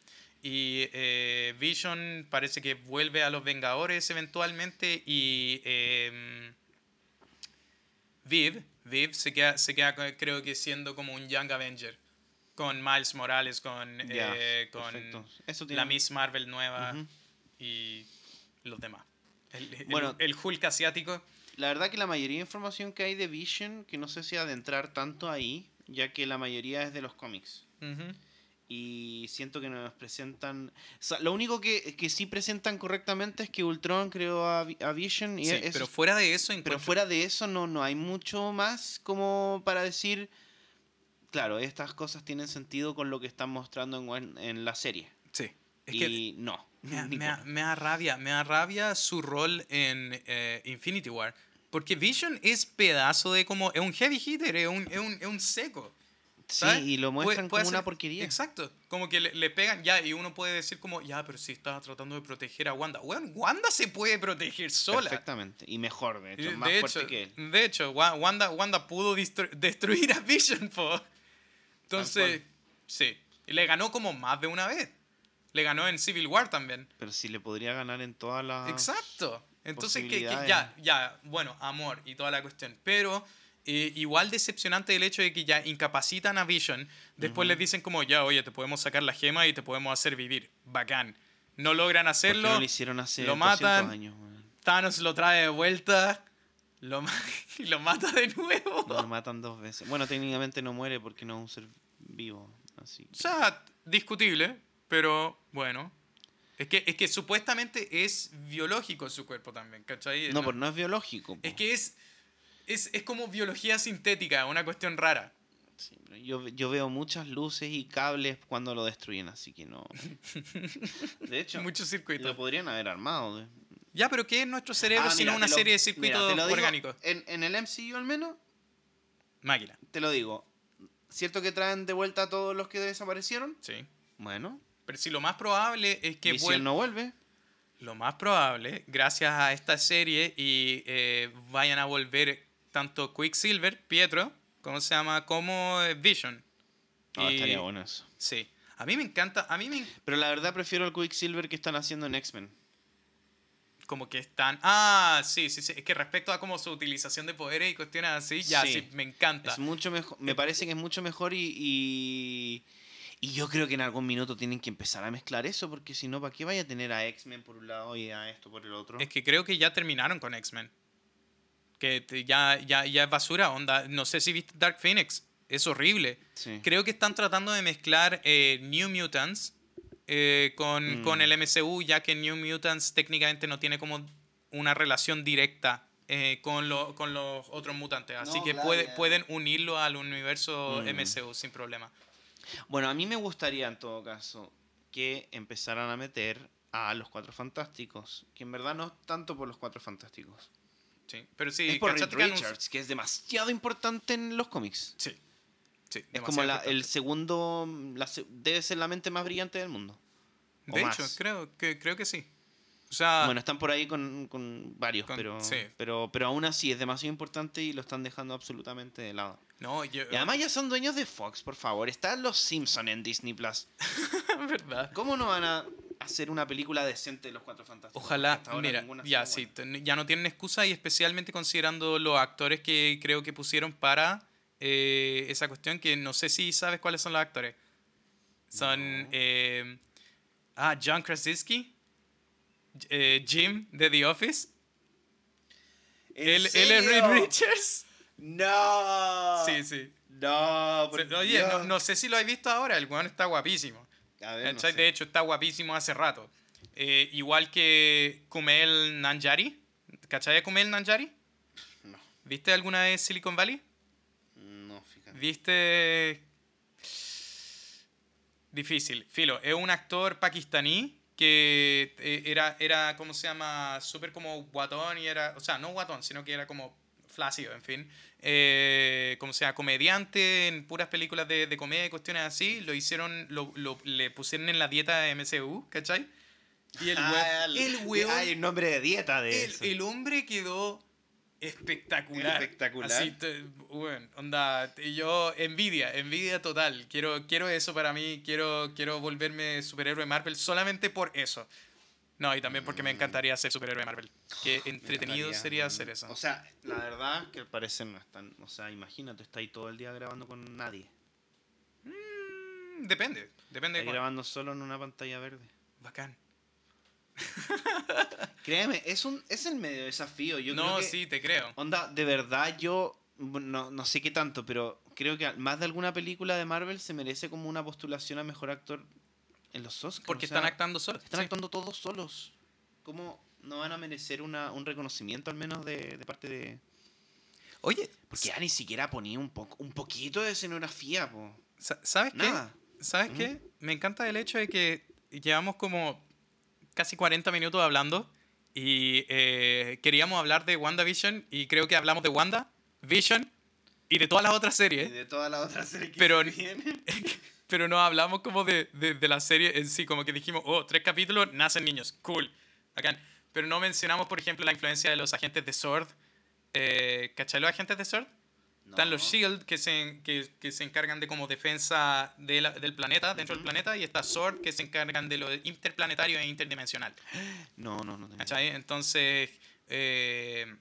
Y eh, Vision parece que vuelve a los Vengadores eventualmente y em, Viv, Viv se queda, se queda creo que siendo como un Young Avenger. Con Miles Morales, con, eh, con perfecto. Eso tiene- la Miss Marvel nueva y los demás. El, el- Bueno. el Hulk asiático. La verdad que la mayoría de información que hay de Vision, que no sé si adentrar tanto ahí, ya que la mayoría es de los cómics. Ujú. Y siento que nos presentan... O sea, lo único que, que sí presentan correctamente es que Ultron creó a, Vi- a Vision. Y Sí, eso pero fuera de eso, pero fuera de eso no, no hay mucho más como para decir... Claro, estas cosas tienen sentido con lo que están mostrando en, en la serie. Sí. Es que y no. me, da- me ninguno. da- me da rabia, me da rabia su rol en eh, Infinity War. Porque Vision es pedazo de como. Es un heavy hitter, es un, es un, es un seco. Sí, y lo Puede- muestran puede como una porquería. Exacto. Como que le, le pegan ya y uno puede decir como, ya, pero si estaba tratando de proteger a Wanda. Bueno, Wanda se puede proteger sola. Perfectamente. Y mejor, de hecho, De más hecho, fuerte que él. de hecho, Wa- Wanda, Wanda pudo destru- destruir a Vision, po. Entonces, sí. Y le ganó como más de una vez. Le ganó en Civil War también. Pero si le podría ganar en todas las... Exacto. Entonces, que, ya, ya, bueno, amor y toda la cuestión. Pero eh, igual decepcionante el hecho de que ya incapacitan a Vision. Después Ujú. les dicen como, ya, oye, te podemos sacar la gema y te podemos hacer vivir. Bacán. No logran ¿Por qué hacerlo. no lo hicieron hace lo 200 matan. años? Thanos lo trae de vuelta. Lo, ma- <laughs> y lo mata de nuevo. Lo matan dos veces. Bueno, técnicamente no muere porque no es un ser vivo. Así O sea, discutible, pero bueno. Es que, es que supuestamente es biológico su cuerpo también, ¿cachai? No, pero no es biológico. po. Es que es, es, es como biología sintética, una cuestión rara. Sí, yo, yo veo muchas luces y cables cuando lo destruyen, así que no. <laughs> De hecho, Muchos lo circuitos. podrían haber armado. Ya, pero ¿qué es nuestro cerebro Ah, sino una lo- serie de circuitos digo, orgánicos? En, en el MCU al menos, Máquina. te lo digo. ¿Cierto que traen de vuelta a todos los que desaparecieron? Sí. Bueno, Pero si lo más probable es que Visión no vuelve. Lo más probable, gracias a esta serie y eh, vayan a volver tanto Quicksilver, Pietro, ¿cómo se llama? Como eh, Vision. Y- estaría bueno eso. Sí. A mí me encanta, a mí me... Pero la verdad prefiero el Quicksilver que están haciendo en X-Men. Como que están... Ah, sí, sí, sí. Es que respecto a como su utilización de poderes y cuestiones así, ya, sí, Sí. me encanta. Es mucho mejor, me parece que es mucho mejor y, y, y yo creo que en algún minuto tienen que empezar a mezclar eso, porque si no, ¿para qué vaya a tener a X-Men por un lado y a esto por el otro? Es que creo que ya terminaron con X-Men. Que ya, ya, ya es basura, onda. No sé si viste Dark Phoenix. Es horrible. Sí. Creo que están tratando de mezclar eh, New Mutants eh, con, Mm. con el MCU, ya que New Mutants técnicamente no tiene como una relación directa eh, con, lo- con los otros mutantes. Así No, que claro, puede- pueden unirlo al universo Mm. MCU sin problema. Bueno, a mí me gustaría en todo caso que empezaran a meter a los Cuatro Fantásticos, que en verdad no es tanto por los Cuatro Fantásticos. Sí. Pero sí, es por Reed ¿cachate que anunci- Richards, que es demasiado importante en los cómics. Sí. Sí Es como la- el segundo, la se- debe ser la mente más brillante del mundo. De hecho, más. creo que, creo que sí. O sea, Bueno, están por ahí con, con varios, Con- pero, sí. pero, pero aún así es demasiado importante y lo están dejando absolutamente de lado. no, yo, Y además ya son dueños de Fox, por favor. Están los Simpsons en Disney Plus. <laughs> verdad. ¿Cómo no van a hacer una película decente de los Cuatro Fantásticos? Ojalá, mira, ya sí, ya no tienen excusa y especialmente considerando los actores que creo que pusieron para eh, esa cuestión, que no sé si sabes cuáles son los actores. Son, No. eh, ah, John Krasinski, eh, Jim de The Office, ¿En él, él es Reed? Richards. No. Sí, sí. No, por Oye, no, Dios. no sé si lo has visto ahora, el weón está guapísimo. A ver, no ¿Cachai? sé. De hecho, está guapísimo hace rato. Eh, igual que Kumel Nanjari. ¿Cachai Kumel Nanjari? No, ¿Viste alguna vez Silicon Valley? ¿Viste? Difícil. Filo, es un actor pakistaní que eh, era, era, ¿cómo se llama? Súper como guatón y era, o sea, no guatón, sino que era como flácido, en fin. Eh, como sea, comediante en puras películas de, de comedia y cuestiones así. Lo hicieron, lo, lo- le pusieron en la dieta de MCU, ¿cachai? Y el Ah, el weón Hay un nombre de dieta de el, eso. el hombre quedó espectacular. Espectacular. Así, bueno, onda, yo, envidia, envidia total. Quiero, quiero eso para mí, quiero, quiero volverme superhéroe Marvel solamente por eso. No, y también porque me encantaría ser superhéroe Marvel. Qué entretenido sería mm, hacer eso. O sea, la verdad que al parecer no están. O sea, imagínate, está ahí todo el día grabando con nadie. Mm, depende, depende de Está grabando solo en una pantalla verde. Bacán. <laughs> Créeme, es un es el medio desafío. Yo no, creo que, sí, te creo. Onda, de verdad yo no, no sé qué tanto, pero creo que más de alguna película de Marvel se merece como una postulación a mejor actor en los Oscars. Porque o sea, están actuando solos. están sí. actuando todos solos. ¿Cómo no van a merecer una, un reconocimiento al menos de, de parte de... Oye, Porque ya ni siquiera ponía un, poco, un poquito de escenografía, po. sa- ¿sabes qué? ¿Sabes qué? Me encanta el hecho de que llevamos como casi 40 minutos hablando y eh, queríamos hablar de WandaVision y creo que hablamos de Wanda, Vision y de todas las otras Y series, de toda la otra serie que Pero- viene. <laughs> pero no hablamos como de, de, de la serie en sí, como que dijimos, oh, tres capítulos, nacen niños, cool, bacán. Pero no mencionamos, por ejemplo, la influencia de los agentes de SWORD. Eh, ¿Cachai los agentes de SWORD? Están los No. Shield que se, que, que se encargan de como defensa de la- del planeta, dentro del Ujú. planeta, y está SWORD que se encargan de lo interplanetario e interdimensional. <gasps> No, no, no. ¿Cachai? Entonces, eh,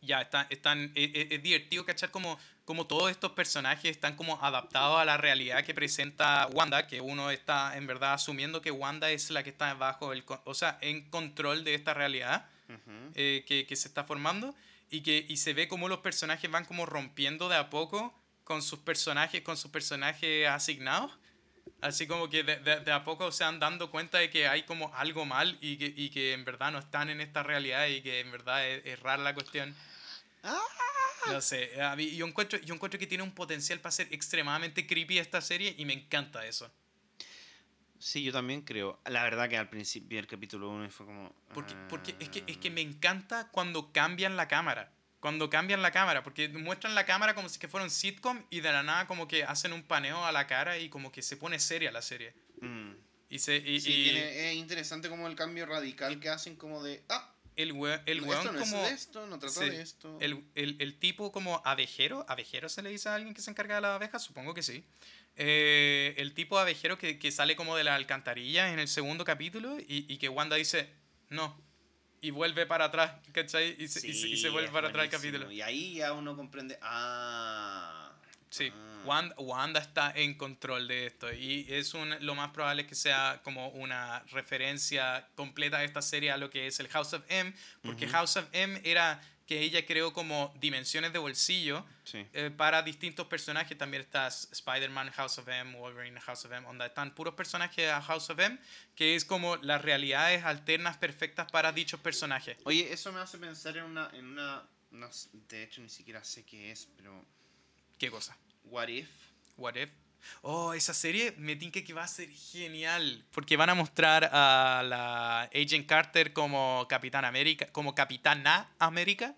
ya están, están, es, es- divertido cachar como, como todos estos personajes están como adaptados a la realidad que presenta Wanda, que uno está en verdad asumiendo que Wanda es la que está bajo el, o sea, en control de esta realidad Ujú. eh, que, que se está formando y que y se ve como los personajes van como rompiendo de a poco con sus personajes, con sus personajes asignados. Así como que de, de- de a poco se van dando cuenta de que hay como algo mal y que, y que en verdad no están en esta realidad y que en verdad es, es rara la cuestión. Ah. No sé, a mí- yo, encuentro, yo encuentro que tiene un potencial para ser extremadamente creepy esta serie y me encanta eso. Sí, yo también creo. La verdad que al principio vi el capítulo 1 y fue como... Porque, porque es, que, es ah. que me encanta cuando cambian la cámara. Cuando cambian la cámara, porque muestran la cámara como si que fuera un sitcom y de la nada como que hacen un paneo a la cara y como que se pone seria la serie. Mm. Y, se, y, Sí, y tiene- es interesante como el cambio radical que hacen como de... Ah, el, we- el esto weón no como... es de esto, no trata sí, de esto. El, el, el tipo como abejero, abejero se le dice a alguien que se encarga de las abejas, supongo que sí. Eh, el tipo abejero que, que sale como de la alcantarilla en el segundo capítulo y, y que Wanda dice, no, y vuelve para atrás, ¿cachai? Y se, y se- y se Sí, vuelve para atrás el capítulo. Y ahí ya uno comprende. Ah. Sí, ah. Wanda, Wanda está en control de esto y es un, lo más probable es que sea como una referencia completa de esta serie a lo que es el House of M, porque. House of M era que ella creó como dimensiones de bolsillo Sí. eh, para distintos personajes. También está Spider-Man House of M, Wolverine House of M, onda están puros personajes a House of M, que es como las realidades alternas perfectas para dichos personajes. Oye, eso me hace pensar en una. En una no de hecho, ni siquiera sé qué es, pero. ¿Qué cosa? What if? What If. Oh, esa serie me tinca que va a ser genial. Porque van a mostrar a la Agent Carter como Capitán América, como Capitana América.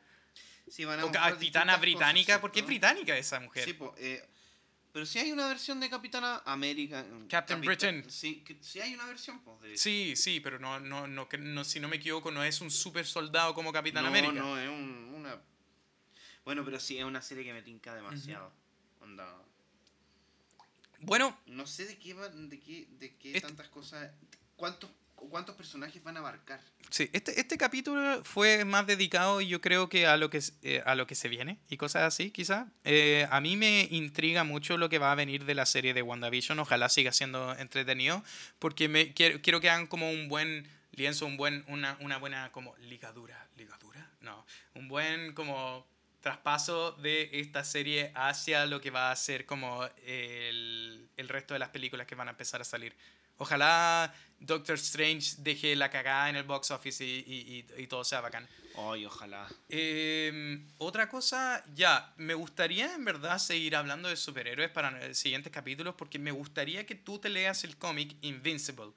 Sí, van a O Capitana Británica, cosas, porque es ¿no? británica esa mujer. Sí, po, eh, pero si hay una versión de Capitana América. Captain Britain. Sí, sí hay una versión, pues. De, Sí, sí, pero no, no, no, no, si no me equivoco, no es un super soldado como Capitán no, América. No, es un- una. Bueno, pero sí, es una serie que me tinca demasiado. Onda. Bueno, No sé de qué va, de qué, de qué Este- tantas cosas. ¿Cuántos, ¿Cuántos personajes van a abarcar? Sí, este, este capítulo fue más dedicado, yo creo que a lo que, eh, a lo que se viene y cosas así, quizá. Eh, a mí me intriga mucho lo que va a venir de la serie de WandaVision. Ojalá siga siendo entretenido, porque me, quiero, quiero que hagan como un buen lienzo, un buen, una, una buena como ligadura. ¿Ligadura? No. Un buen como traspaso de esta serie hacia lo que va a ser como el, el resto de las películas que van a empezar a salir. Ojalá Doctor Strange deje la cagada en el box office y, y- y- y todo sea bacán. Ay, ojalá. Eh, otra cosa, ya, me gustaría en verdad seguir hablando de superhéroes para los siguientes capítulos porque me gustaría que tú te leas el cómic Invincible.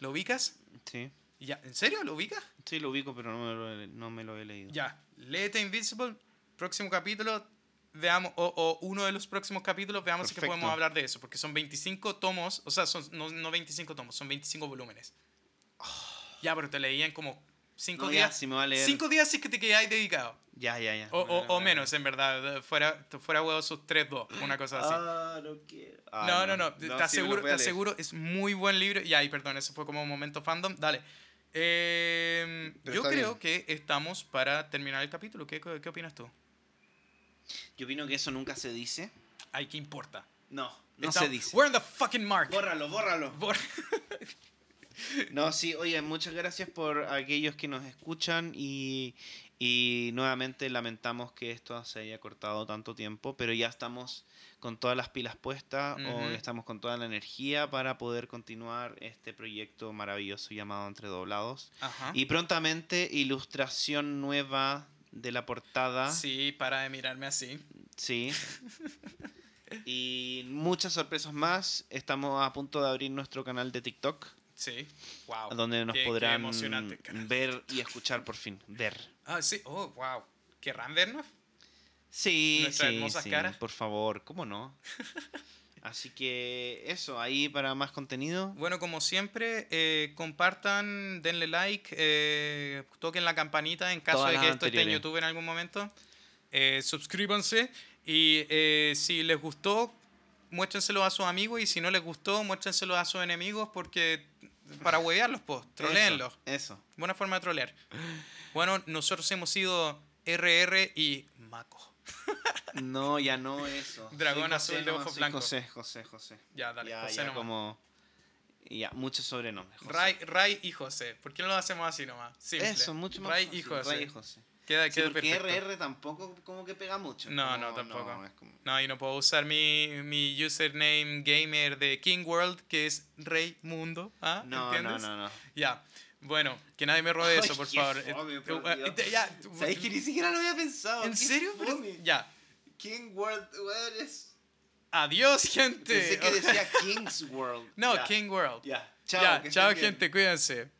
¿Lo ubicas? Sí. Ya, ¿En serio lo ubicas? Sí, lo ubico, pero no me lo he, no me lo he leído. Ya, léete Invincible, próximo capítulo, veamos, o, o uno de los próximos capítulos, veamos si que Perfecto. podemos hablar de eso, porque son 25 tomos, o sea, son, no, no 25 tomos, son 25 volúmenes. Ya, pero te leían como 5 No, ya, días. si me va a leer. 5 días sí que te quedáis dedicado. Ya, ya, ya. O, o- o menos, en verdad. Fuera, fuera huevo sus 3-2, una cosa así. Ah, no quiero. Ah, no, no, no, te sí me lo aseguro, a te aseguro, es muy buen libro. Y ahí, perdón, eso fue como un momento fandom. Dale. Eh, yo creo bien. que estamos para terminar el capítulo. ¿Qué, qué opinas tú? Yo opino que eso nunca se dice. Ay, ¿qué importa? No, no Está- se dice. We're in the fucking mark. Bórralo, bórralo. Bor- No, sí, oye, muchas gracias por aquellos que nos escuchan y, y nuevamente lamentamos que esto se haya cortado tanto tiempo, pero ya estamos con todas las pilas puestas Ujú. o estamos con toda la energía para poder continuar este proyecto maravilloso llamado Entre Doblados. Ajá. Y prontamente ilustración nueva de la portada. Sí, para de mirarme así. Sí. Y muchas sorpresas más. Estamos a punto de abrir nuestro canal de TikTok, Sí. Wow. donde nos Qué- podrán ver y escuchar por fin. Ver. Ah, sí. Oh, wow. ¿Querrán vernos? Sí, Nuestras sí, hermosas sí, caras. por favor, ¿cómo no? <laughs> Así que eso, ahí para más contenido. Bueno, como siempre, eh, compartan, denle like, eh, toquen la campanita en caso Todas de que esto esté en. YouTube en algún momento. Eh, suscríbanse y eh, si les gustó, muéstrenselo a sus amigos y si no les gustó, muéstrenselo a sus enemigos porque para huevearlos, pues, troleenlos. Eso, eso. Buena forma de trolear. Bueno, nosotros hemos sido RR y Mako. No, ya no eso. <laughs> Dragón azul de nomás, ojo soy blanco. José, José, José. Ya, dale, ya, José ya nomás. como... Ya, muchos sobrenombres. José. Ray, Ray y José. ¿Por qué no lo hacemos así nomás? Simple. Eso, mucho más Ray fácil, y José. Ray y José. Queda, Sí, queda porque perfecto. RR tampoco como que pega mucho. No, como- no, tampoco. es como- No, y no puedo usar mi, mi username gamer de King World, que es Rey Mundo. ¿Ah? No, ¿Entiendes? no, no, no. Ya. Bueno, que nadie me robe eso, por favor. Eh, eh, ¿Sabes que ni siquiera lo había pensado? ¿En serio? Ya. King World, es... Adiós, gente. Pensé que decía <laughs> King's World. no, King World. Ya, chao. chao, gente. Cuídense.